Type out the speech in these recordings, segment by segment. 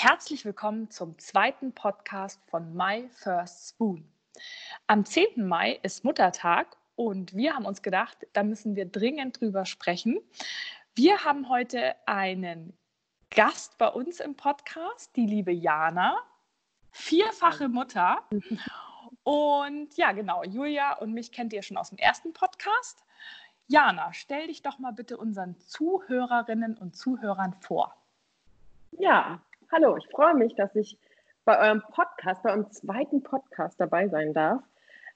Herzlich willkommen zum zweiten Podcast von My First Spoon. Am 10. Mai ist Muttertag und wir haben uns gedacht, da müssen wir dringend drüber sprechen. Wir haben heute einen Gast bei uns im Podcast, die liebe Jana, vierfache Mutter. Und ja, genau, Julia und mich kennt ihr schon aus dem ersten Podcast. Jana, stell dich doch mal bitte unseren Zuhörerinnen und Zuhörern vor. Ja, hallo, ich freue mich, dass ich bei eurem Podcast, bei eurem zweiten Podcast dabei sein darf.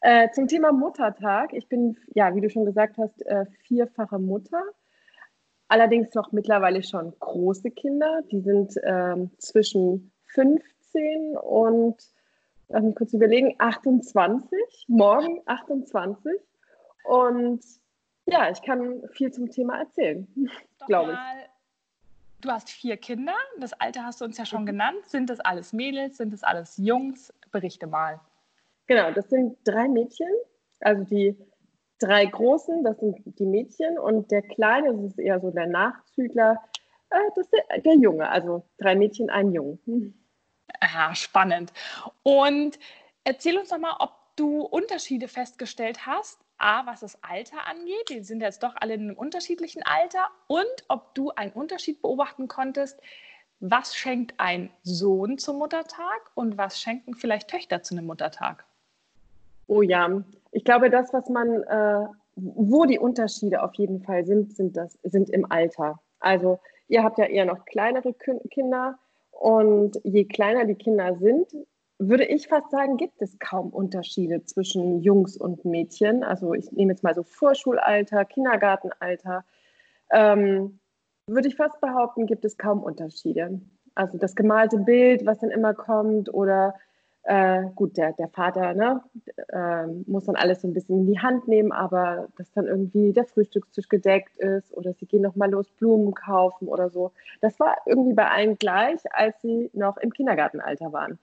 Äh, zum Thema Muttertag. Ich bin, ja, wie du schon gesagt hast, äh, vierfache Mutter. Allerdings noch mittlerweile schon große Kinder. Die sind ähm, zwischen 15 und, lass mich kurz überlegen, 28. Morgen 28. Und ja, ich kann viel zum Thema erzählen, glaube ich du hast vier Kinder, das Alter hast du uns ja schon mhm. genannt. Sind das alles Mädels, sind das alles Jungs? Berichte mal. Genau, das sind drei Mädchen, also die drei Großen, das sind die Mädchen und der Kleine, das ist eher so der Nachzügler, äh, das ist der, der Junge, also drei Mädchen, ein Jungen. Aha, spannend. Und erzähl uns doch mal, ob du Unterschiede festgestellt hast A, was das Alter angeht, die sind jetzt doch alle in einem unterschiedlichen Alter, und ob du einen Unterschied beobachten konntest, was schenkt ein Sohn zum Muttertag und was schenken vielleicht Töchter zu einem Muttertag? Oh ja, ich glaube, das, was man, äh, wo die Unterschiede auf jeden Fall sind, sind, das, sind im Alter. Also ihr habt ja eher noch kleinere Kinder und je kleiner die Kinder sind, würde ich fast sagen, gibt es kaum Unterschiede zwischen Jungs und Mädchen. Also ich nehme jetzt mal so Vorschulalter, Kindergartenalter. Ähm, würde ich fast behaupten, gibt es kaum Unterschiede. Also das gemalte Bild, was dann immer kommt, oder äh, gut, der, der Vater ne, äh, muss dann alles so ein bisschen in die Hand nehmen, aber dass dann irgendwie der Frühstückstisch gedeckt ist oder sie gehen nochmal los Blumen kaufen oder so. Das war irgendwie bei allen gleich, als sie noch im Kindergartenalter waren.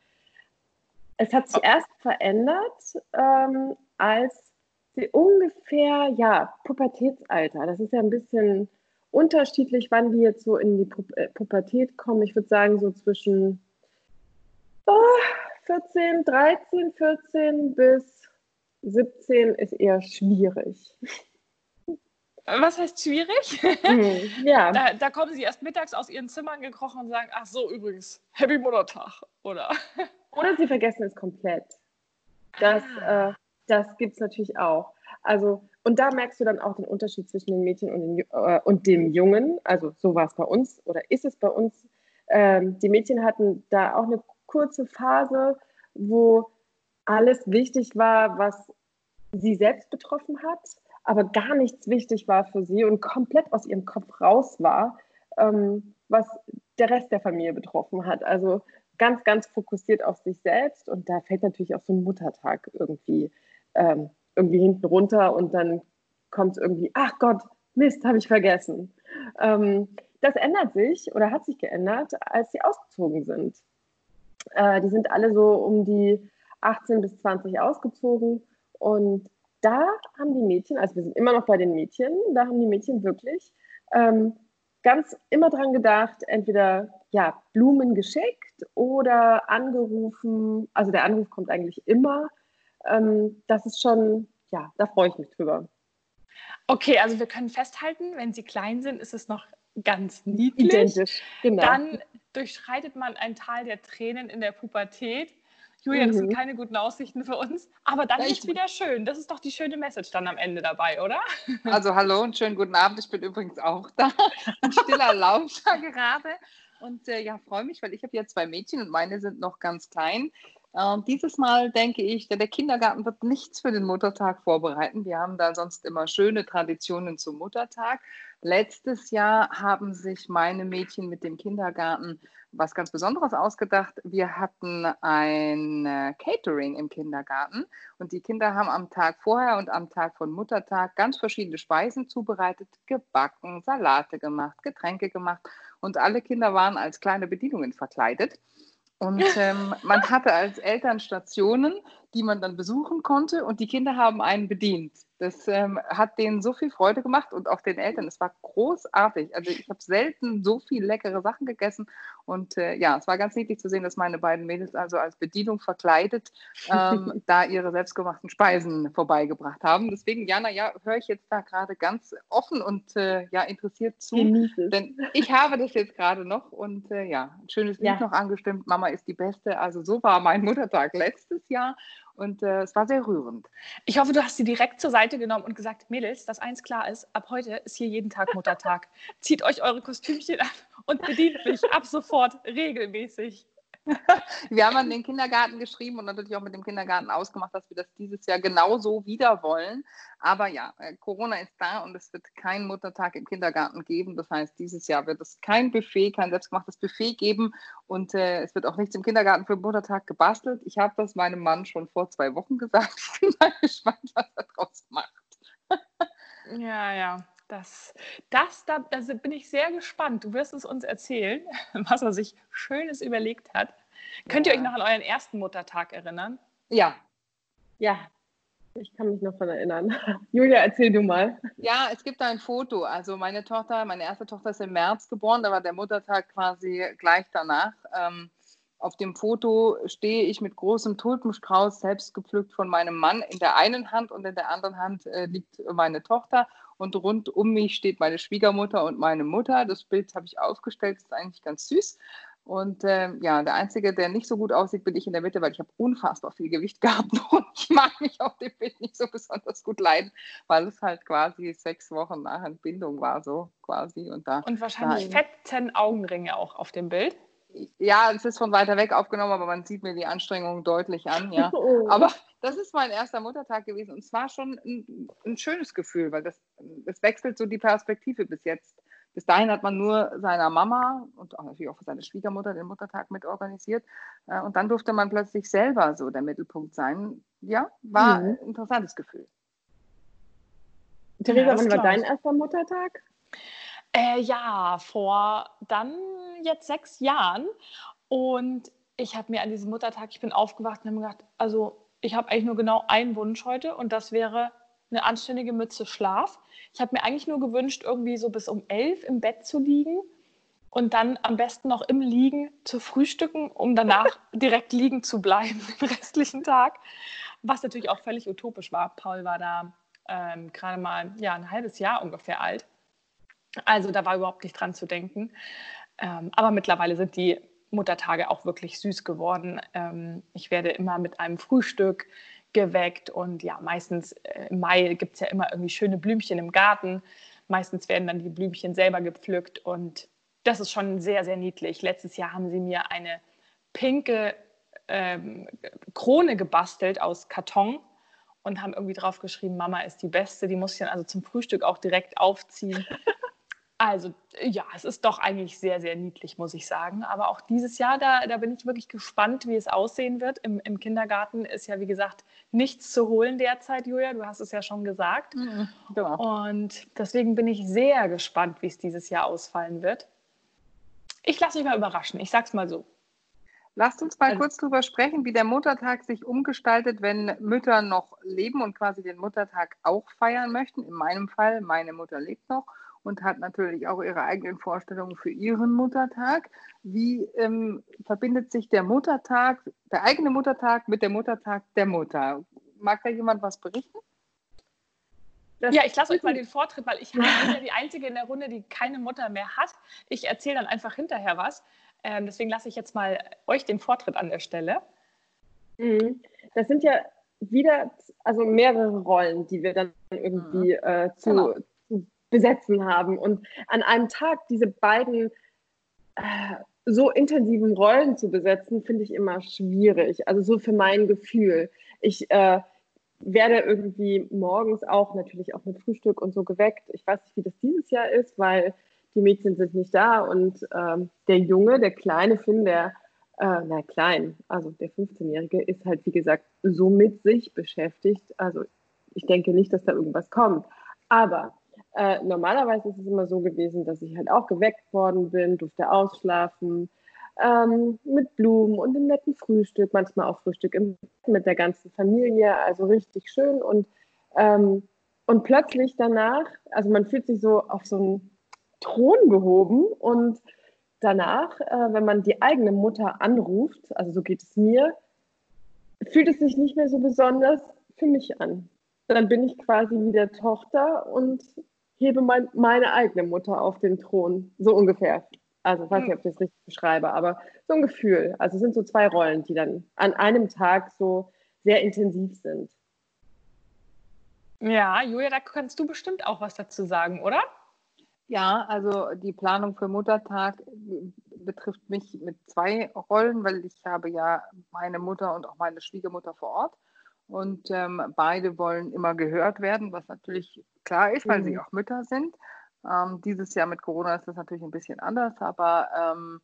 Es hat sich erst verändert, ähm, als sie ungefähr, ja, Pubertätsalter. Das ist ja ein bisschen unterschiedlich, wann die jetzt so in die Pu äh, Pubertät kommen. Ich würde sagen, so zwischen oh, 14, 13, 14 bis 17 ist eher schwierig. Was heißt schwierig? Mhm, ja. Da, da, kommen sie erst mittags aus ihren Zimmern gekrochen und sagen, ach so, übrigens, Happy Muttertag, oder? Oder sie vergessen es komplett. Das, ah. äh, das gibt es natürlich auch. Also, und da merkst du dann auch den Unterschied zwischen den Mädchen und, den, äh, und dem Jungen. Also so war es bei uns oder ist es bei uns. Ähm, die Mädchen hatten da auch eine kurze Phase, wo alles wichtig war, was sie selbst betroffen hat, aber gar nichts wichtig war für sie und komplett aus ihrem Kopf raus war, ähm, was der Rest der Familie betroffen hat. Also ganz, ganz fokussiert auf sich selbst und da fällt natürlich auch so ein Muttertag irgendwie, ähm, irgendwie hinten runter und dann kommt irgendwie, ach Gott, Mist, habe ich vergessen. Ähm, das ändert sich oder hat sich geändert, als sie ausgezogen sind. Äh, die sind alle so um die 18 bis 20 ausgezogen und da haben die Mädchen, also wir sind immer noch bei den Mädchen, da haben die Mädchen wirklich ähm, ganz immer dran gedacht, entweder ja, Blumen geschickt oder angerufen. Also der Anruf kommt eigentlich immer. Ähm, das ist schon, ja, da freue ich mich drüber. Okay, also wir können festhalten, wenn sie klein sind, ist es noch ganz niedlich. Identisch, genau. Dann durchschreitet man ein Tal der Tränen in der Pubertät. Julia, das sind mhm. keine guten Aussichten für uns. Aber dann ist es wieder schön. Das ist doch die schöne Message dann am Ende dabei, oder? Also hallo und schönen guten Abend. Ich bin übrigens auch da. Ein stiller Lauscher gerade. Und äh, ja, freue mich, weil ich habe ja zwei Mädchen und meine sind noch ganz klein. Äh, dieses Mal denke ich, der, der Kindergarten wird nichts für den Muttertag vorbereiten. Wir haben da sonst immer schöne Traditionen zum Muttertag. Letztes Jahr haben sich meine Mädchen mit dem Kindergarten was ganz Besonderes ausgedacht. Wir hatten ein äh, Catering im Kindergarten und die Kinder haben am Tag vorher und am Tag von Muttertag ganz verschiedene Speisen zubereitet, gebacken, Salate gemacht, Getränke gemacht und alle Kinder waren als kleine Bedienungen verkleidet. Und ähm, man hatte als Eltern Stationen, die man dann besuchen konnte und die Kinder haben einen bedient. Das ähm, hat denen so viel Freude gemacht und auch den Eltern. Es war großartig. Also ich habe selten so viel leckere Sachen gegessen und äh, ja, es war ganz niedlich zu sehen, dass meine beiden Mädels also als Bedienung verkleidet ähm, da ihre selbstgemachten Speisen vorbeigebracht haben. Deswegen, Jana, ja, höre ich jetzt da gerade ganz offen und äh, ja interessiert zu, denn ich habe das jetzt gerade noch und äh, ja, ein schönes Lied ja. noch angestimmt. Mama ist die Beste. Also so war mein Muttertag letztes Jahr und äh, es war sehr rührend. Ich hoffe, du hast sie direkt zur Seite genommen und gesagt, Mädels, dass eins klar ist, ab heute ist hier jeden Tag Muttertag. Zieht euch eure Kostümchen an und bedient mich ab sofort regelmäßig. wir haben an den Kindergarten geschrieben und natürlich auch mit dem Kindergarten ausgemacht, dass wir das dieses Jahr genauso wieder wollen. Aber ja, äh, Corona ist da und es wird keinen Muttertag im Kindergarten geben. Das heißt, dieses Jahr wird es kein Buffet, kein selbstgemachtes Buffet geben und äh, es wird auch nichts im Kindergarten für Muttertag gebastelt. Ich habe das meinem Mann schon vor zwei Wochen gesagt. Ich bin mal gespannt, was er draus macht. ja, ja. Das, das, da, da bin ich sehr gespannt. Du wirst es uns erzählen, was er sich Schönes überlegt hat. Könnt ihr euch noch an euren ersten Muttertag erinnern? Ja. Ja, ich kann mich noch daran erinnern. Julia, erzähl du mal. Ja, es gibt ein Foto. Also meine Tochter, meine erste Tochter ist im März geboren, da war der Muttertag quasi gleich danach. Ähm, auf dem Foto stehe ich mit großem Tulpenstrauß, selbst gepflückt von meinem Mann, in der einen Hand und in der anderen Hand äh, liegt meine Tochter und rund um mich steht meine Schwiegermutter und meine Mutter. Das Bild habe ich aufgestellt, ist eigentlich ganz süß. Und äh, ja, der Einzige, der nicht so gut aussieht, bin ich in der Mitte, weil ich habe unfassbar viel Gewicht gehabt und ich mag mich auf dem Bild nicht so besonders gut leiden, weil es halt quasi sechs Wochen nach Entbindung war, so quasi. Und, da, und wahrscheinlich da, fetten Augenringe auch auf dem Bild. Ja, es ist von weiter weg aufgenommen, aber man sieht mir die Anstrengung deutlich an, ja. Oh. Aber das ist mein erster Muttertag gewesen und es war schon ein, ein, schönes Gefühl, weil das, das wechselt so die Perspektive bis jetzt. Bis dahin hat man nur seiner Mama und auch natürlich auch für seine Schwiegermutter den Muttertag mit organisiert. Äh, und dann durfte man plötzlich selber so der Mittelpunkt sein. Ja, war mhm. ein interessantes Gefühl. Theresa, ja, wann war dein erster Muttertag? Äh, ja, vor dann jetzt sechs Jahren. Und ich habe mir an diesem Muttertag, ich bin aufgewacht und habe mir gedacht, also ich habe eigentlich nur genau einen Wunsch heute und das wäre eine anständige Mütze Schlaf. Ich habe mir eigentlich nur gewünscht, irgendwie so bis um elf im Bett zu liegen und dann am besten noch im Liegen zu frühstücken, um danach direkt liegen zu bleiben den restlichen Tag. Was natürlich auch völlig utopisch war. Paul war da ähm, gerade mal ja, ein halbes Jahr ungefähr alt. Also da war überhaupt nicht dran zu denken. Ähm, aber mittlerweile sind die Muttertage auch wirklich süß geworden. Ähm, ich werde immer mit einem Frühstück geweckt und ja, meistens äh, im Mai gibt es ja immer irgendwie schöne Blümchen im Garten. Meistens werden dann die Blümchen selber gepflückt und das ist schon sehr, sehr niedlich. Letztes Jahr haben sie mir eine pinke ähm, Krone gebastelt aus Karton und haben irgendwie drauf geschrieben, Mama ist die Beste. Die muss ich dann also zum Frühstück auch direkt aufziehen. Also ja, es ist doch eigentlich sehr, sehr niedlich, muss ich sagen. Aber auch dieses Jahr, da, da bin ich wirklich gespannt, wie es aussehen wird. Im, Im Kindergarten ist ja, wie gesagt, nichts zu holen derzeit, Julia. Du hast es ja schon gesagt. Mhm, genau. Und deswegen bin ich sehr gespannt, wie es dieses Jahr ausfallen wird. Ich lasse mich mal überraschen. Ich sag's mal so. Lasst uns mal also, kurz darüber sprechen, wie der Muttertag sich umgestaltet, wenn Mütter noch leben und quasi den Muttertag auch feiern möchten. In meinem Fall, meine Mutter lebt noch und hat natürlich auch ihre eigenen Vorstellungen für ihren Muttertag. Wie ähm, verbindet sich der Muttertag, der eigene Muttertag mit dem Muttertag der Mutter? Mag da jemand was berichten? Das ja, ich lasse euch mal den Vortritt, weil ich bin ja die Einzige in der Runde, die keine Mutter mehr hat. Ich erzähle dann einfach hinterher was. Ähm, deswegen lasse ich jetzt mal euch den Vortritt an der Stelle. Mhm. Das sind ja wieder also mehrere Rollen, die wir dann irgendwie mhm. äh, zu, genau besetzen haben. Und an einem Tag diese beiden äh, so intensiven Rollen zu besetzen, finde ich immer schwierig. Also so für mein Gefühl. Ich äh, werde irgendwie morgens auch natürlich auch mit Frühstück und so geweckt. Ich weiß nicht, wie das dieses Jahr ist, weil die Mädchen sind nicht da und ähm, der Junge, der kleine Finn, der, äh, na klein, also der 15-Jährige, ist halt wie gesagt so mit sich beschäftigt. Also ich denke nicht, dass da irgendwas kommt. Aber äh, normalerweise ist es immer so gewesen, dass ich halt auch geweckt worden bin, durfte ausschlafen. ähm, mit Blumen und einem netten Frühstück, manchmal auch Frühstück im, mit der ganzen Familie, also richtig schön und, ähm, und plötzlich danach, also man fühlt sich so auf so einen Thron gehoben und danach, äh, wenn man die eigene Mutter anruft, also so geht es mir, fühlt es sich nicht mehr so besonders für mich an. Dann bin ich quasi wieder Tochter und hebe mein, meine eigene Mutter auf den Thron, so ungefähr. Also ich weiß nicht, ob ich das richtig beschreibe, aber so ein Gefühl. Also es sind so zwei Rollen, die dann an einem Tag so sehr intensiv sind. Ja, Julia, da kannst du bestimmt auch was dazu sagen, oder? Ja, also die Planung für Muttertag betrifft mich mit zwei Rollen, weil ich habe ja meine Mutter und auch meine Schwiegermutter vor Ort. Und ähm, beide wollen immer gehört werden, was natürlich klar ist, weil mhm. sie auch Mütter sind. Ähm, dieses Jahr mit Corona ist das natürlich ein bisschen anders, aber ähm,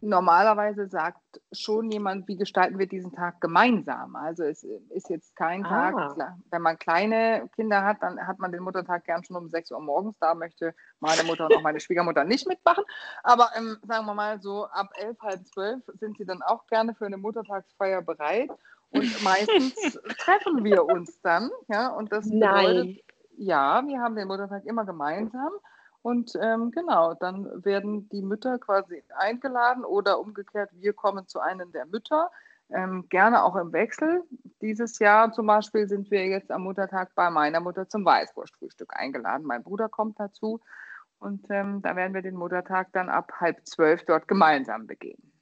normalerweise sagt schon jemand, wie gestalten wir diesen Tag gemeinsam. Also es ist jetzt kein ah. Tag, wenn man kleine Kinder hat, dann hat man den Muttertag gern schon um 6 Uhr morgens. Da möchte meine Mutter und auch meine Schwiegermutter nicht mitmachen. Aber ähm, sagen wir mal so ab 11, halb 12 sind sie dann auch gerne für eine Muttertagsfeier bereit. Und meistens treffen wir uns dann. Ja, und das bedeutet, Nein. Ja, wir haben den Muttertag immer gemeinsam. Und ähm, genau, dann werden die Mütter quasi eingeladen oder umgekehrt, wir kommen zu einem der Mütter, ähm, gerne auch im Wechsel. Dieses Jahr zum Beispiel sind wir jetzt am Muttertag bei meiner Mutter zum Weißwurstfrühstück eingeladen. Mein Bruder kommt dazu und ähm, da werden wir den Muttertag dann ab halb zwölf dort gemeinsam begehen.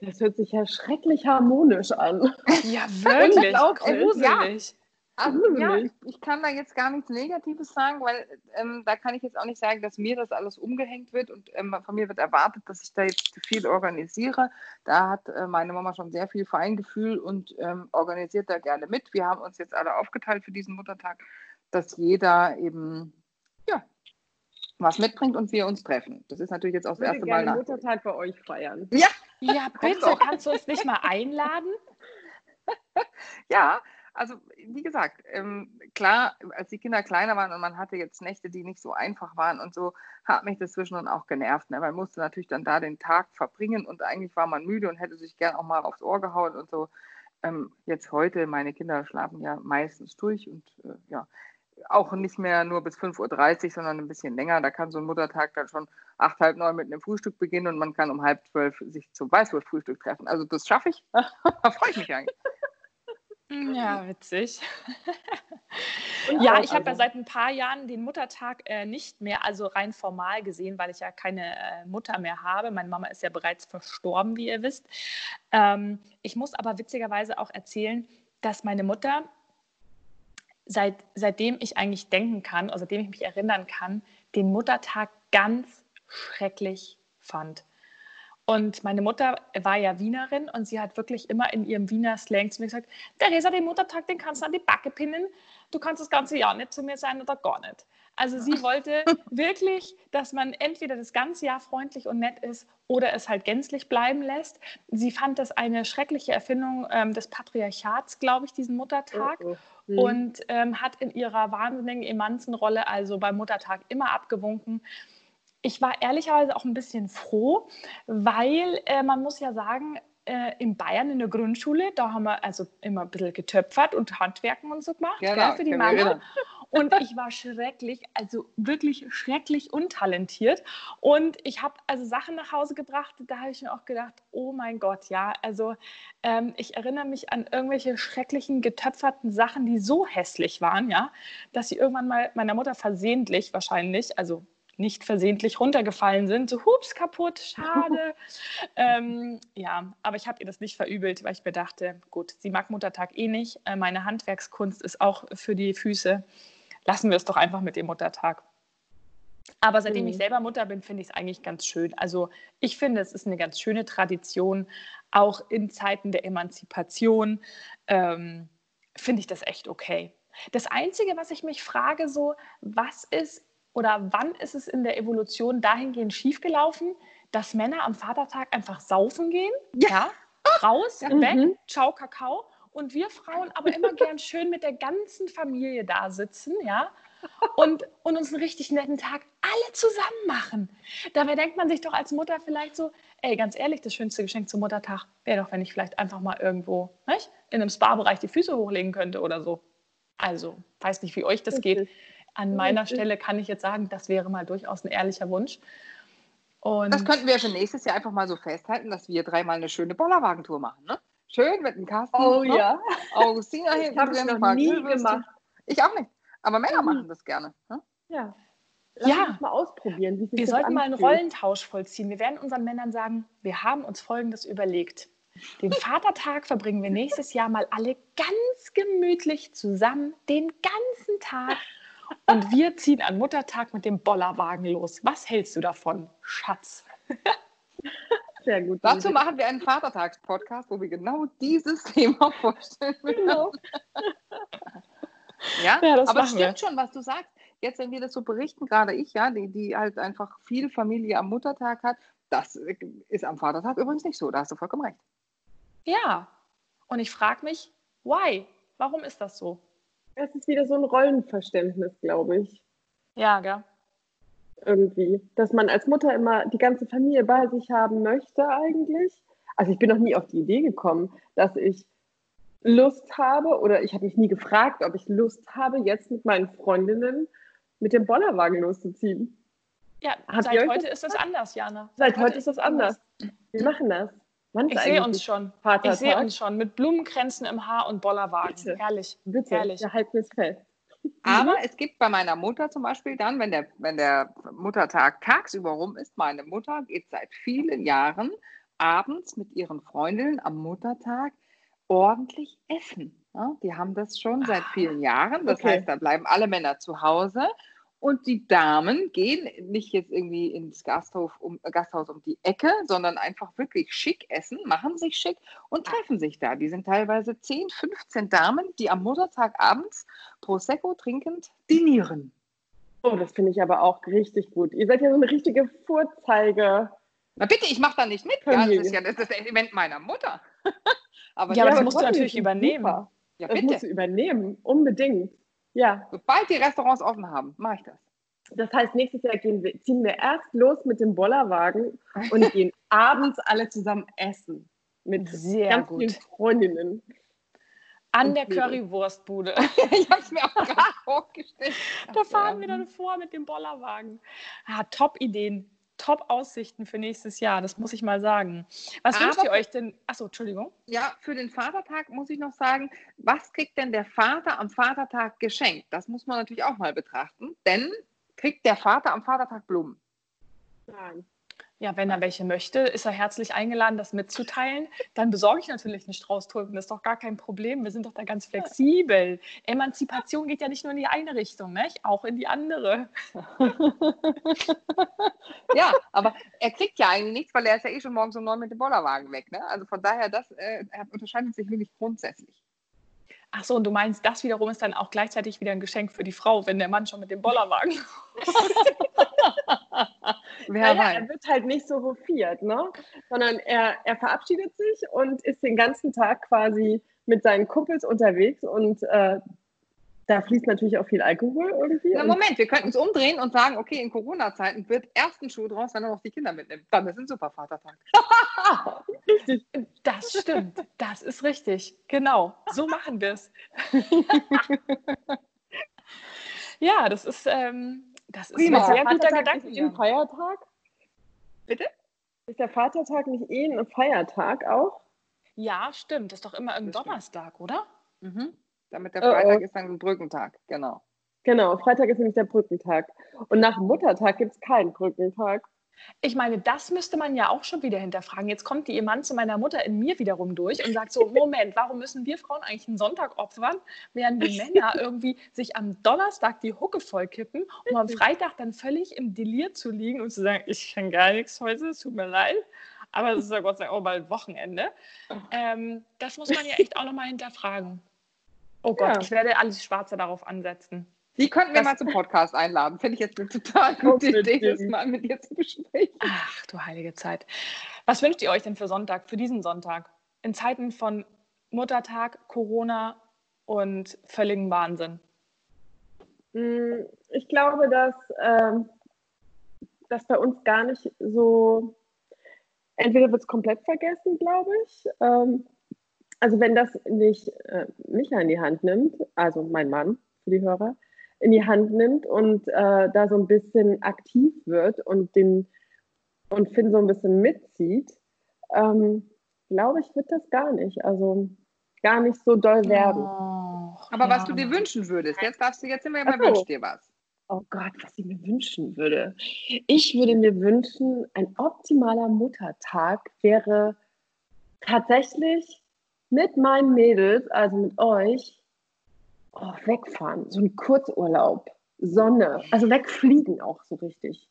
Das hört sich ja schrecklich harmonisch an. Ja, wirklich. Gruselig. Ja. Also, ja, ich kann da jetzt gar nichts Negatives sagen, weil ähm, da kann ich jetzt auch nicht sagen, dass mir das alles umgehängt wird und ähm, von mir wird erwartet, dass ich da jetzt viel organisiere. Da hat äh, meine Mama schon sehr viel Feingefühl und ähm, organisiert da gerne mit. Wir haben uns jetzt alle aufgeteilt für diesen Muttertag, dass jeder eben ja, was mitbringt und wir uns treffen. Das ist natürlich jetzt auch das erste Mal nach. Muttertag bei euch feiern. Ja, ja bitte, kannst du uns nicht mal einladen? ja, also wie gesagt, ähm, klar, als die Kinder kleiner waren und man hatte jetzt Nächte, die nicht so einfach waren und so, hat mich das zwischendurch auch genervt. Ne? Man musste natürlich dann da den Tag verbringen und eigentlich war man müde und hätte sich gern auch mal aufs Ohr gehauen und so. Ähm, jetzt heute, meine Kinder schlafen ja meistens durch und äh, ja, auch nicht mehr nur bis 5.30 Uhr, sondern ein bisschen länger. Da kann so ein Muttertag dann schon acht, halb neun mit einem Frühstück beginnen und man kann um halb zwölf sich zum Weißwurstfrühstück treffen. Also das schaffe ich. da freue ich mich eigentlich. Ja, witzig. ja, ich habe ja also seit ein paar Jahren den Muttertag äh, nicht mehr, also rein formal gesehen, weil ich ja keine äh, Mutter mehr habe. Meine Mama ist ja bereits verstorben, wie ihr wisst. Ähm, ich muss aber witzigerweise auch erzählen, dass meine Mutter, seit, seitdem ich eigentlich denken kann, also seitdem ich mich erinnern kann, den Muttertag ganz schrecklich fand. Und meine Mutter war ja Wienerin und sie hat wirklich immer in ihrem Wiener Slang zu mir gesagt, Theresa, den Muttertag, den kannst du an die Backe pinnen. Du kannst das ganze Jahr nicht zu mir sein oder gar nicht. Also sie wollte wirklich, dass man entweder das ganze Jahr freundlich und nett ist oder es halt gänzlich bleiben lässt. Sie fand das eine schreckliche Erfindung ähm, des Patriarchats, glaube ich, diesen Muttertag. Oh, oh. Mhm. Und ähm, hat in ihrer wahnsinnigen Emanzenrolle also beim Muttertag immer abgewunken ich war ehrlicherweise auch ein bisschen froh, weil äh, man muss ja sagen, äh, in Bayern in der Grundschule, da haben wir also immer ein bisschen getöpfert und Handwerken und so gemacht genau, gell, für die Mama. Und ich war schrecklich, also wirklich schrecklich untalentiert. Und ich habe also Sachen nach Hause gebracht, da habe ich mir auch gedacht, oh mein Gott, ja, also ähm, ich erinnere mich an irgendwelche schrecklichen getöpferten Sachen, die so hässlich waren, ja, dass sie irgendwann mal meiner Mutter versehentlich wahrscheinlich, also nicht versehentlich runtergefallen sind. So, hups, kaputt, schade. ähm, ja, aber ich habe ihr das nicht verübelt, weil ich mir dachte, gut, sie mag Muttertag eh nicht. Äh, meine Handwerkskunst ist auch für die Füße. Lassen wir es doch einfach mit dem Muttertag. Aber seitdem mhm. ich selber Mutter bin, finde ich es eigentlich ganz schön. Also ich finde, es ist eine ganz schöne Tradition, auch in Zeiten der Emanzipation ähm, finde ich das echt okay. Das Einzige, was ich mich frage, so, was ist oder wann ist es in der Evolution dahingehend schiefgelaufen, dass Männer am Vatertag einfach saufen gehen? Ja. ja raus, ja. weg, mhm. ciao, Kakao. und wir Frauen aber immer gern schön mit der ganzen Familie da sitzen, ja, und, und uns einen richtig netten Tag alle zusammen machen. Dabei denkt man sich doch als Mutter vielleicht so, ey, ganz ehrlich, das schönste Geschenk zum Muttertag wäre doch, wenn ich vielleicht einfach mal irgendwo nicht, in einem Spa-Bereich die Füße hochlegen könnte oder so. Also, weiß nicht, wie euch das geht. An meiner Stelle kann ich jetzt sagen, das wäre mal durchaus ein ehrlicher Wunsch. Und das könnten wir für nächstes Jahr einfach mal so festhalten, dass wir dreimal eine schöne Bollerwagentour machen. Ne? Schön mit dem Kasten. Oh ne? ja. Augustina hinten habe ich noch nie gemacht. Ich auch nicht. Aber Männer mhm. machen das gerne. Ne? Ja. Lass ja. mal ausprobieren. wir sollten mal einen Rollentausch vollziehen. Wir werden unseren Männern sagen, wir haben uns Folgendes überlegt. Den Vatertag verbringen wir nächstes Jahr mal alle ganz gemütlich zusammen, den ganzen Tag. Und wir ziehen an Muttertag mit dem Bollerwagen los. Was hältst du davon, Schatz? Sehr gut. Dazu machen wir einen Vatertagspodcast, wo wir genau dieses Thema vorstellen. Genau. ja, ja aber es stimmt wir. schon, was du sagst. Jetzt, wenn wir das so berichten, gerade ich, ja, die, die halt einfach viel Familie am Muttertag hat, das ist am Vatertag übrigens nicht so. Da hast du vollkommen recht. Ja. Und ich frage mich, why? Warum ist das so? Es ist wieder so ein Rollenverständnis, glaube ich. Ja, gell? Irgendwie. Dass man als Mutter immer die ganze Familie bei sich haben möchte, eigentlich. Also, ich bin noch nie auf die Idee gekommen, dass ich Lust habe oder ich habe mich nie gefragt, ob ich Lust habe, jetzt mit meinen Freundinnen mit dem Bollerwagen loszuziehen. Ja, Habt seit heute ist das anders, Jana. Seit, seit heute ist das anders. anders. Wir machen das. Wann ich sehe uns schon. Vatertag? Ich sehe uns schon mit Blumenkränzen im Haar und Bollerwagen. Bitte. Herrlich. Bitte, Herrlich. wir halten es fest. Aber es gibt bei meiner Mutter zum Beispiel dann, wenn der, wenn der Muttertag tagsüber rum ist, meine Mutter geht seit vielen Jahren abends mit ihren Freundinnen am Muttertag ordentlich essen. Ja, die haben das schon seit vielen Jahren. Das okay. heißt, da bleiben alle Männer zu Hause und die Damen gehen nicht jetzt irgendwie ins Gasthof um, äh, Gasthaus um die Ecke, sondern einfach wirklich schick essen, machen sich schick und treffen sich da. Die sind teilweise 10, 15 Damen, die am Muttertag abends Prosecco trinkend dinieren. Oh, das finde ich aber auch richtig gut. Ihr seid ja so eine richtige Vorzeige. Na bitte, ich mache da nicht mit. Ja, das ist ja das, ist das Event meiner Mutter. aber ja, aber das musst du natürlich übernehmen. Super. Ja, bitte. Das musst du übernehmen, unbedingt. Ja. Sobald die Restaurants offen haben, mache ich das. Das heißt, nächstes Jahr wir, ziehen wir erst los mit dem Bollerwagen und gehen abends alle zusammen essen. Mit Sehr ganz gut. vielen Freundinnen. An der Currywurstbude. ich habe es mir auch gerade vorgestellt. Da fahren wir dann vor mit dem Bollerwagen. Ah, Top-Ideen. Top-Aussichten für nächstes Jahr, das muss ich mal sagen. Was Aber wünscht ihr euch denn? Achso, Entschuldigung. Ja, für den Vatertag muss ich noch sagen, was kriegt denn der Vater am Vatertag geschenkt? Das muss man natürlich auch mal betrachten, denn kriegt der Vater am Vatertag Blumen? Nein. Ja, wenn er welche möchte, ist er herzlich eingeladen, das mitzuteilen. Dann besorge ich natürlich einen Strauß Tulpen. Das ist doch gar kein Problem. Wir sind doch da ganz flexibel. Emanzipation geht ja nicht nur in die eine Richtung, nicht? auch in die andere. ja, aber er kriegt ja eigentlich nichts, weil er ist ja eh schon morgens um neun mit dem Bollerwagen weg. Ne? Also von daher, das äh, unterscheidet sich wirklich grundsätzlich. Ach so, und du meinst, das wiederum ist dann auch gleichzeitig wieder ein Geschenk für die Frau, wenn der Mann schon mit dem Bollerwagen. Wer naja, er wird halt nicht so hofiert, ne? sondern er, er verabschiedet sich und ist den ganzen Tag quasi mit seinen Kumpels unterwegs und äh, da fließt natürlich auch viel Alkohol irgendwie. Na, Moment, wir könnten es umdrehen und sagen, okay, in Corona-Zeiten wird erst ein Schuh draus, wenn er noch die Kinder mitnimmt. Dann ist ein super Vatertag. richtig. Das stimmt. Das ist richtig. Genau. So machen wir es. ja, das ist, ähm, das ist ein sehr guter Gedanke. Ist ein Feiertag? Bitte? Ist der Vatertag nicht eh ein Feiertag auch? Ja, stimmt. Das ist doch immer irgendein Donnerstag, oder? Mhm. Damit der Freitag oh, oh. ist dann ein Brückentag, genau. Genau, Freitag ist nämlich der Brückentag. Und nach Muttertag gibt es keinen Brückentag. Ich meine, das müsste man ja auch schon wieder hinterfragen. Jetzt kommt die Mann zu meiner Mutter in mir wiederum durch und sagt so, Moment, warum müssen wir Frauen eigentlich einen Sonntag opfern, während die Männer irgendwie sich am Donnerstag die Hucke vollkippen, um am Freitag dann völlig im Delir zu liegen und zu sagen, ich kann gar nichts heute, es tut mir leid. Aber es ist ja Gott sei Dank auch bald Wochenende. Ähm, das muss man ja echt auch nochmal hinterfragen. Oh Gott, ja. ich werde alles Schwarze darauf ansetzen. Die könnten wir das mal zum Podcast einladen. Finde ich jetzt eine total gute Idee, das mal mit dir zu besprechen. Ach, du heilige Zeit. Was wünscht ihr euch denn für Sonntag, für diesen Sonntag? In Zeiten von Muttertag, Corona und völligen Wahnsinn? Mm, ich glaube, dass ähm, das bei uns gar nicht so, entweder wird es komplett vergessen, glaube ich. Ähm, also wenn das nicht äh, Micha in die Hand nimmt, also mein Mann für die Hörer, in die Hand nimmt und äh, da so ein bisschen aktiv wird und den und Finn so ein bisschen mitzieht, ähm, glaube ich, wird das gar nicht. Also gar nicht so doll werden. Oh, Aber ja. was du dir wünschen würdest, jetzt darfst du, jetzt sind wir ja mal, so. wünsch dir was. Oh Gott, was ich mir wünschen würde. Ich würde mir wünschen, ein optimaler Muttertag wäre tatsächlich mit meinen Mädels, also mit euch, oh, wegfahren. So ein Kurzurlaub, Sonne, also wegfliegen auch so richtig.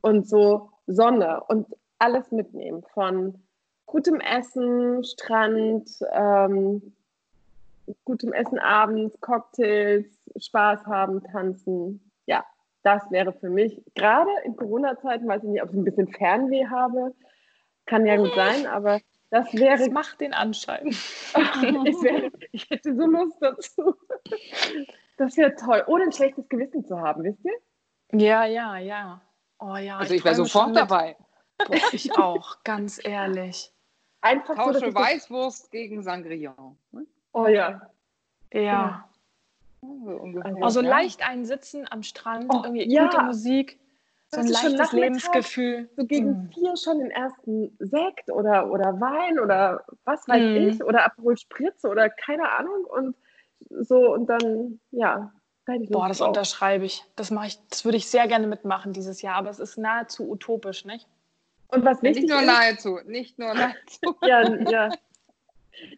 Und so Sonne und alles mitnehmen von gutem Essen, Strand, ähm, gutem Essen abends, Cocktails, Spaß haben, tanzen. Ja, das wäre für mich, gerade in Corona-Zeiten, weiß ich nicht, ob ich ein bisschen Fernweh habe, kann ja gut sein, aber das wäre. Das macht den Anschein. ich, wäre, ich hätte so Lust dazu. Das wäre toll, ohne ein schlechtes Gewissen zu haben, wisst ihr? Ja, ja, ja. Oh ja. Also ich, ich wäre sofort dabei. Boah, ich auch, ganz ehrlich. Einfach Tausche so, Weißwurst gegen Sangria. Ne? Oh ja. Ja. ja. Also leicht einsitzen am Strand, oh, irgendwie ja. gute Musik, so ein leichtes Lebensgefühl. So gegen mm. vier schon den ersten Sekt oder, oder Wein oder was weiß mm. ich oder Aperol Spritze oder keine Ahnung und so und dann, ja. Boah, das unterschreibe ich. Das mache ich, das würde ich sehr gerne mitmachen dieses Jahr, aber es ist nahezu utopisch, nicht? Und was wichtig nicht nur nahezu, nicht nur nahezu. ja, ja.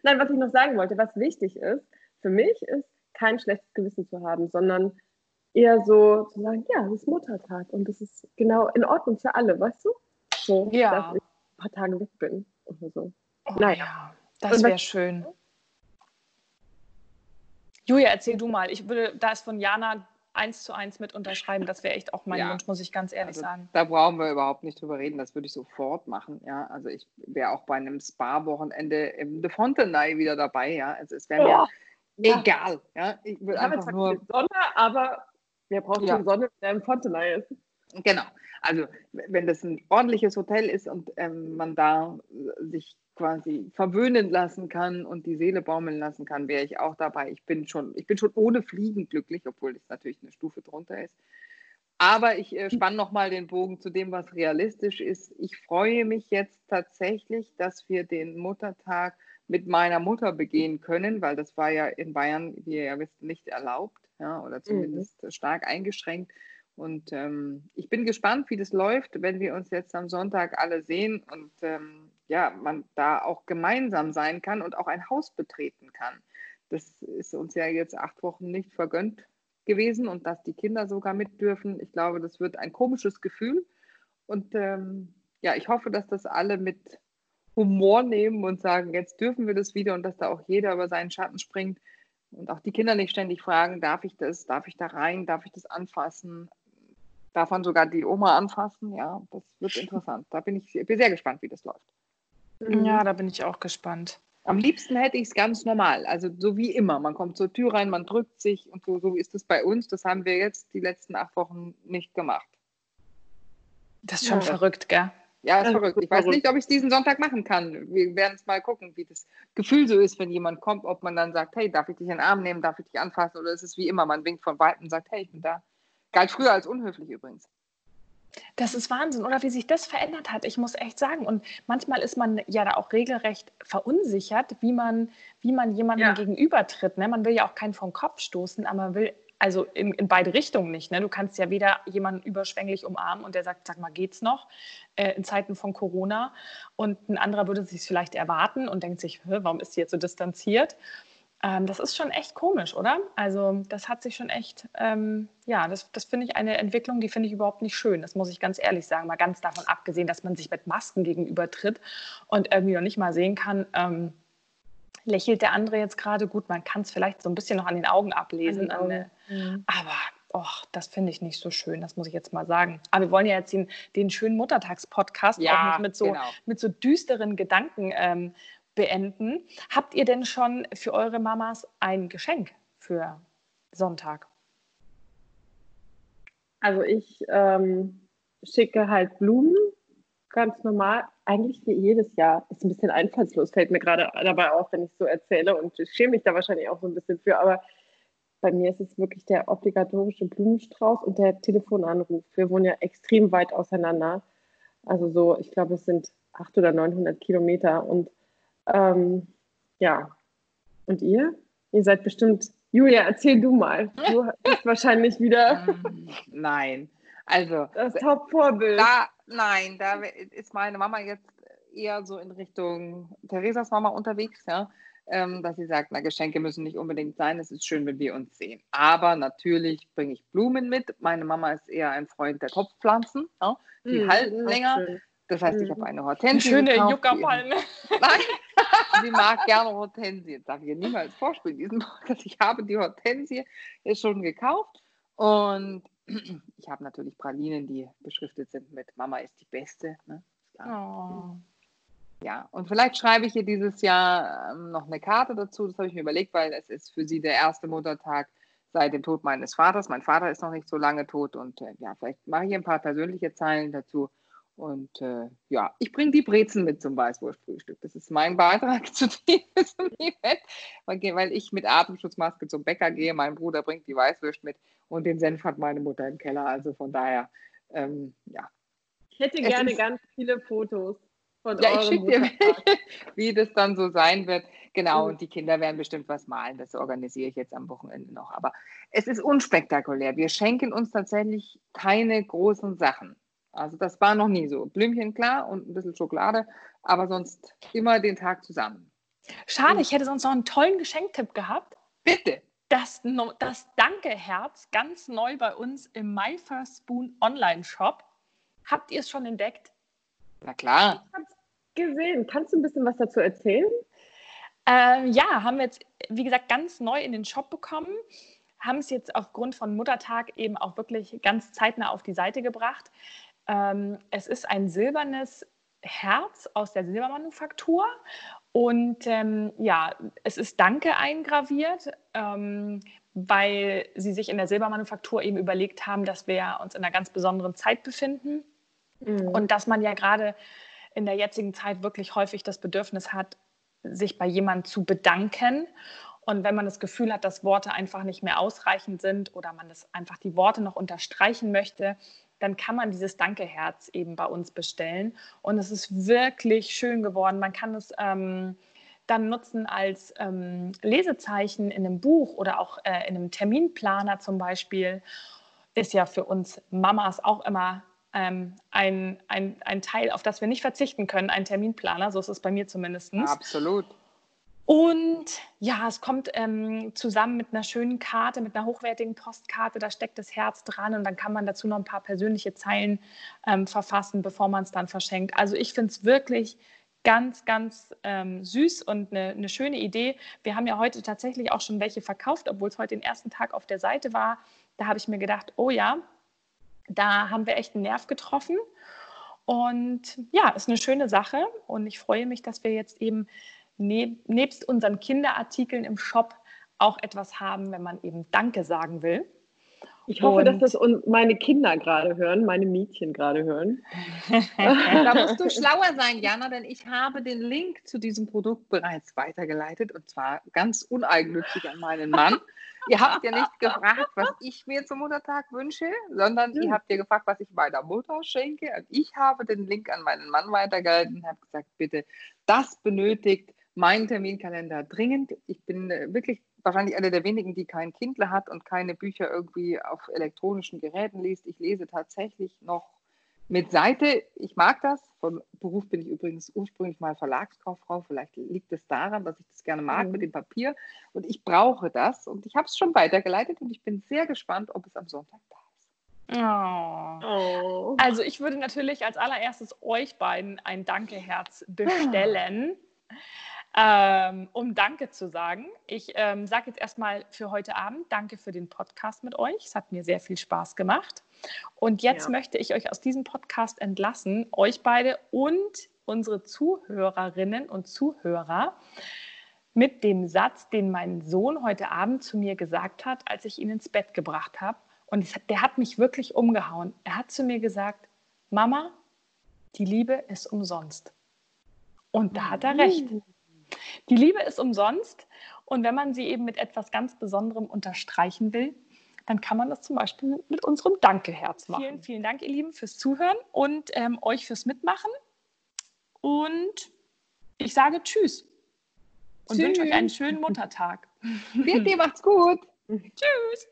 Nein, was ich noch sagen wollte, was wichtig ist, für mich ist, kein schlechtes Gewissen zu haben, sondern eher so zu sagen, ja, es ist Muttertag und das ist genau in Ordnung für alle, weißt du? So, ja. dass ich ein paar Tage weg bin oder so. Oh, naja, das wäre schön. Julia, erzähl du mal. Ich würde, da ist von Jana eins zu eins mit unterschreiben. Das wäre echt auch mein ja. Wunsch, muss ich ganz ehrlich also, sagen. Da brauchen wir überhaupt nicht drüber reden. Das würde ich sofort machen. Ja, also ich wäre auch bei einem Spa-Wochenende im De Fontenay wieder dabei. Ja, also es wäre mir ja. egal. Ja, ich würde einfach nur Sonne, aber wer braucht ja. Sonne, der im Fontenay ist? Genau. Also wenn das ein ordentliches Hotel ist und ähm, man da sich quasi verwöhnen lassen kann und die Seele baumeln lassen kann, wäre ich auch dabei. Ich bin schon, ich bin schon ohne Fliegen glücklich, obwohl es natürlich eine Stufe drunter ist. Aber ich äh, spanne nochmal den Bogen zu dem, was realistisch ist. Ich freue mich jetzt tatsächlich, dass wir den Muttertag mit meiner Mutter begehen können, weil das war ja in Bayern, wie ihr ja wisst, nicht erlaubt ja, oder zumindest mhm. stark eingeschränkt. Und ähm, ich bin gespannt, wie das läuft, wenn wir uns jetzt am Sonntag alle sehen und ähm, ja, man da auch gemeinsam sein kann und auch ein Haus betreten kann. Das ist uns ja jetzt acht Wochen nicht vergönnt gewesen und dass die Kinder sogar mit dürfen. Ich glaube, das wird ein komisches Gefühl. Und ähm, ja, ich hoffe, dass das alle mit Humor nehmen und sagen, jetzt dürfen wir das wieder und dass da auch jeder über seinen Schatten springt und auch die Kinder nicht ständig fragen, darf ich das, darf ich da rein, darf ich das anfassen, darf man sogar die Oma anfassen. Ja, das wird interessant. Da bin ich bin sehr gespannt, wie das läuft. Mhm. Ja, da bin ich auch gespannt. Am liebsten hätte ich es ganz normal, also so wie immer. Man kommt zur Tür rein, man drückt sich und so, so ist es bei uns. Das haben wir jetzt die letzten acht Wochen nicht gemacht. Das ist schon ja. verrückt, gell? Ja, ist ja, verrückt. Ich weiß nicht, ob ich es diesen Sonntag machen kann. Wir werden es mal gucken, wie das Gefühl so ist, wenn jemand kommt, ob man dann sagt, hey, darf ich dich in den Arm nehmen, darf ich dich anfassen? Oder ist es wie immer, man winkt von weitem und sagt, hey, ich bin da. Galt früher als unhöflich übrigens. Das ist Wahnsinn, oder wie sich das verändert hat. Ich muss echt sagen. Und manchmal ist man ja da auch regelrecht verunsichert, wie man, wie man jemandem ja. gegenübertritt. Ne? Man will ja auch keinen vom Kopf stoßen, aber man will also in, in beide Richtungen nicht. Ne? Du kannst ja weder jemanden überschwänglich umarmen und der sagt, sag mal, geht's noch äh, in Zeiten von Corona? Und ein anderer würde sich vielleicht erwarten und denkt sich, warum ist sie jetzt so distanziert? Ähm, das ist schon echt komisch, oder? Also das hat sich schon echt, ähm, ja, das, das finde ich eine Entwicklung, die finde ich überhaupt nicht schön. Das muss ich ganz ehrlich sagen. Mal ganz davon abgesehen, dass man sich mit Masken gegenübertritt und irgendwie noch nicht mal sehen kann, ähm, lächelt der andere jetzt gerade gut. Man kann es vielleicht so ein bisschen noch an den Augen ablesen. Den Augen. Mhm. Aber Och, das finde ich nicht so schön, das muss ich jetzt mal sagen. Aber wir wollen ja jetzt den, den schönen Muttertagspodcast ja, auch nicht mit so, genau. mit so düsteren Gedanken ähm, beenden. Habt ihr denn schon für eure Mamas ein Geschenk für Sonntag? Also ich ähm, schicke halt Blumen, ganz normal, eigentlich wie jedes Jahr. Ist ein bisschen einfallslos, fällt mir gerade dabei auf, wenn ich so erzähle und ich schäme mich da wahrscheinlich auch so ein bisschen für, aber bei mir ist es wirklich der obligatorische Blumenstrauß und der Telefonanruf. Wir wohnen ja extrem weit auseinander. Also so, ich glaube, es sind 800 oder 900 Kilometer und ähm, ja. Und ihr? Ihr seid bestimmt Julia, erzähl du mal. Du bist wahrscheinlich wieder. Ähm, nein. Also. Das Top-Vorbild. Da, nein, da ist meine Mama jetzt eher so in Richtung Theresas Mama unterwegs, ja. Ähm, dass sie sagt, na, Geschenke müssen nicht unbedingt sein, es ist schön, wenn wir uns sehen. Aber natürlich bringe ich Blumen mit. Meine Mama ist eher ein Freund der Topfpflanzen, ja. die mm, halten länger. Schön. Das heißt, ich habe mhm. eine Hortensie. Schöne Juckerpalme. Nein, sie mag gerne Hortensie. Das darf ich ihr niemals vorspielen, diesen Podcast. Ich habe die Hortensie schon gekauft und ich habe natürlich Pralinen, die beschriftet sind mit Mama ist die Beste. Ne? Oh. Ja, und vielleicht schreibe ich ihr dieses Jahr ähm, noch eine Karte dazu. Das habe ich mir überlegt, weil es ist für sie der erste Muttertag seit dem Tod meines Vaters. Mein Vater ist noch nicht so lange tot und äh, ja, vielleicht mache ich ein paar persönliche Zeilen dazu und äh, ja, ich bringe die Brezen mit zum Weißwurstfrühstück. Das ist mein Beitrag zu diesem Event, weil ich mit Atemschutzmaske zum Bäcker gehe. Mein Bruder bringt die Weißwurst mit und den Senf hat meine Mutter im Keller. Also von daher, ähm, ja. Ich hätte gerne ist, ganz viele Fotos von ja, ich schicke dir, wie das dann so sein wird. Genau, und die Kinder werden bestimmt was malen. Das organisiere ich jetzt am Wochenende noch. Aber es ist unspektakulär. Wir schenken uns tatsächlich keine großen Sachen. Also das war noch nie so. Blümchen klar und ein bisschen Schokolade, aber sonst immer den Tag zusammen. Schade, ich hätte sonst noch einen tollen Geschenktipp gehabt. Bitte. Das, das Danke-Herz ganz neu bei uns im My First Spoon Online-Shop. Habt ihr es schon entdeckt? Na klar. Ich habe es gesehen. Kannst du ein bisschen was dazu erzählen? Äh, ja, haben wir jetzt, wie gesagt, ganz neu in den Shop bekommen. Haben es jetzt aufgrund von Muttertag eben auch wirklich ganz zeitnah auf die Seite gebracht. Ähm, es ist ein silbernes Herz aus der Silbermanufaktur und ähm, ja, es ist Danke eingraviert, ähm, weil sie sich in der Silbermanufaktur eben überlegt haben, dass wir uns in einer ganz besonderen Zeit befinden mhm. und dass man ja gerade in der jetzigen Zeit wirklich häufig das Bedürfnis hat, sich bei jemandem zu bedanken. Und wenn man das Gefühl hat, dass Worte einfach nicht mehr ausreichend sind oder man das einfach die Worte noch unterstreichen möchte, dann kann man dieses Danke-Herz eben bei uns bestellen. Und es ist wirklich schön geworden. Man kann es ähm, dann nutzen als ähm, Lesezeichen in einem Buch oder auch äh, in einem Terminplaner zum Beispiel. Ist ja für uns Mamas auch immer ähm, ein, ein, ein Teil, auf das wir nicht verzichten können, ein Terminplaner. So ist es bei mir zumindest. Absolut. Und ja, es kommt ähm, zusammen mit einer schönen Karte, mit einer hochwertigen Postkarte. Da steckt das Herz dran und dann kann man dazu noch ein paar persönliche Zeilen ähm, verfassen, bevor man es dann verschenkt. Also ich finde es wirklich ganz, ganz ähm, süß und eine, eine schöne Idee. Wir haben ja heute tatsächlich auch schon welche verkauft, obwohl es heute den ersten Tag auf der Seite war. Da habe ich mir gedacht, oh ja, da haben wir echt einen Nerv getroffen. Und ja, ist eine schöne Sache und ich freue mich, dass wir jetzt eben nebst unseren Kinderartikeln im Shop auch etwas haben, wenn man eben Danke sagen will. Ich hoffe, und dass das meine Kinder gerade hören, meine Mädchen gerade hören. da musst du schlauer sein, Jana, denn ich habe den Link zu diesem Produkt bereits weitergeleitet und zwar ganz uneigennützig an meinen Mann. ihr habt ja nicht gefragt, was ich mir zum Muttertag wünsche, sondern ihr habt ja gefragt, was ich meiner Mutter schenke. Und ich habe den Link an meinen Mann weitergeleitet und habe gesagt, bitte, das benötigt mein Terminkalender dringend. Ich bin äh, wirklich wahrscheinlich eine der wenigen, die kein Kindle hat und keine Bücher irgendwie auf elektronischen Geräten liest. Ich lese tatsächlich noch mit Seite. Ich mag das. Von Beruf bin ich übrigens ursprünglich mal Verlagskauffrau. Vielleicht liegt es daran, dass ich das gerne mag mhm. mit dem Papier. Und ich brauche das. Und ich habe es schon weitergeleitet und ich bin sehr gespannt, ob es am Sonntag da ist. Oh. Oh. Also ich würde natürlich als allererstes euch beiden ein Danke-Herz bestellen. ähm, um Danke zu sagen. Ich ähm, sage jetzt erstmal für heute Abend Danke für den Podcast mit euch. Es hat mir sehr viel Spaß gemacht. Und jetzt ja. möchte ich euch aus diesem Podcast entlassen, euch beide und unsere Zuhörerinnen und Zuhörer mit dem Satz, den mein Sohn heute Abend zu mir gesagt hat, als ich ihn ins Bett gebracht habe. Und der hat mich wirklich umgehauen. Er hat zu mir gesagt, Mama, die Liebe ist umsonst. Und da hat er recht. Die Liebe ist umsonst. Und wenn man sie eben mit etwas ganz Besonderem unterstreichen will, dann kann man das zum Beispiel mit unserem Danke-Herz machen. Vielen, vielen Dank, ihr Lieben, fürs Zuhören und ähm, euch fürs Mitmachen. Und ich sage Tschüss und wünsche euch einen schönen Muttertag. Bitte, macht's gut. Tschüss.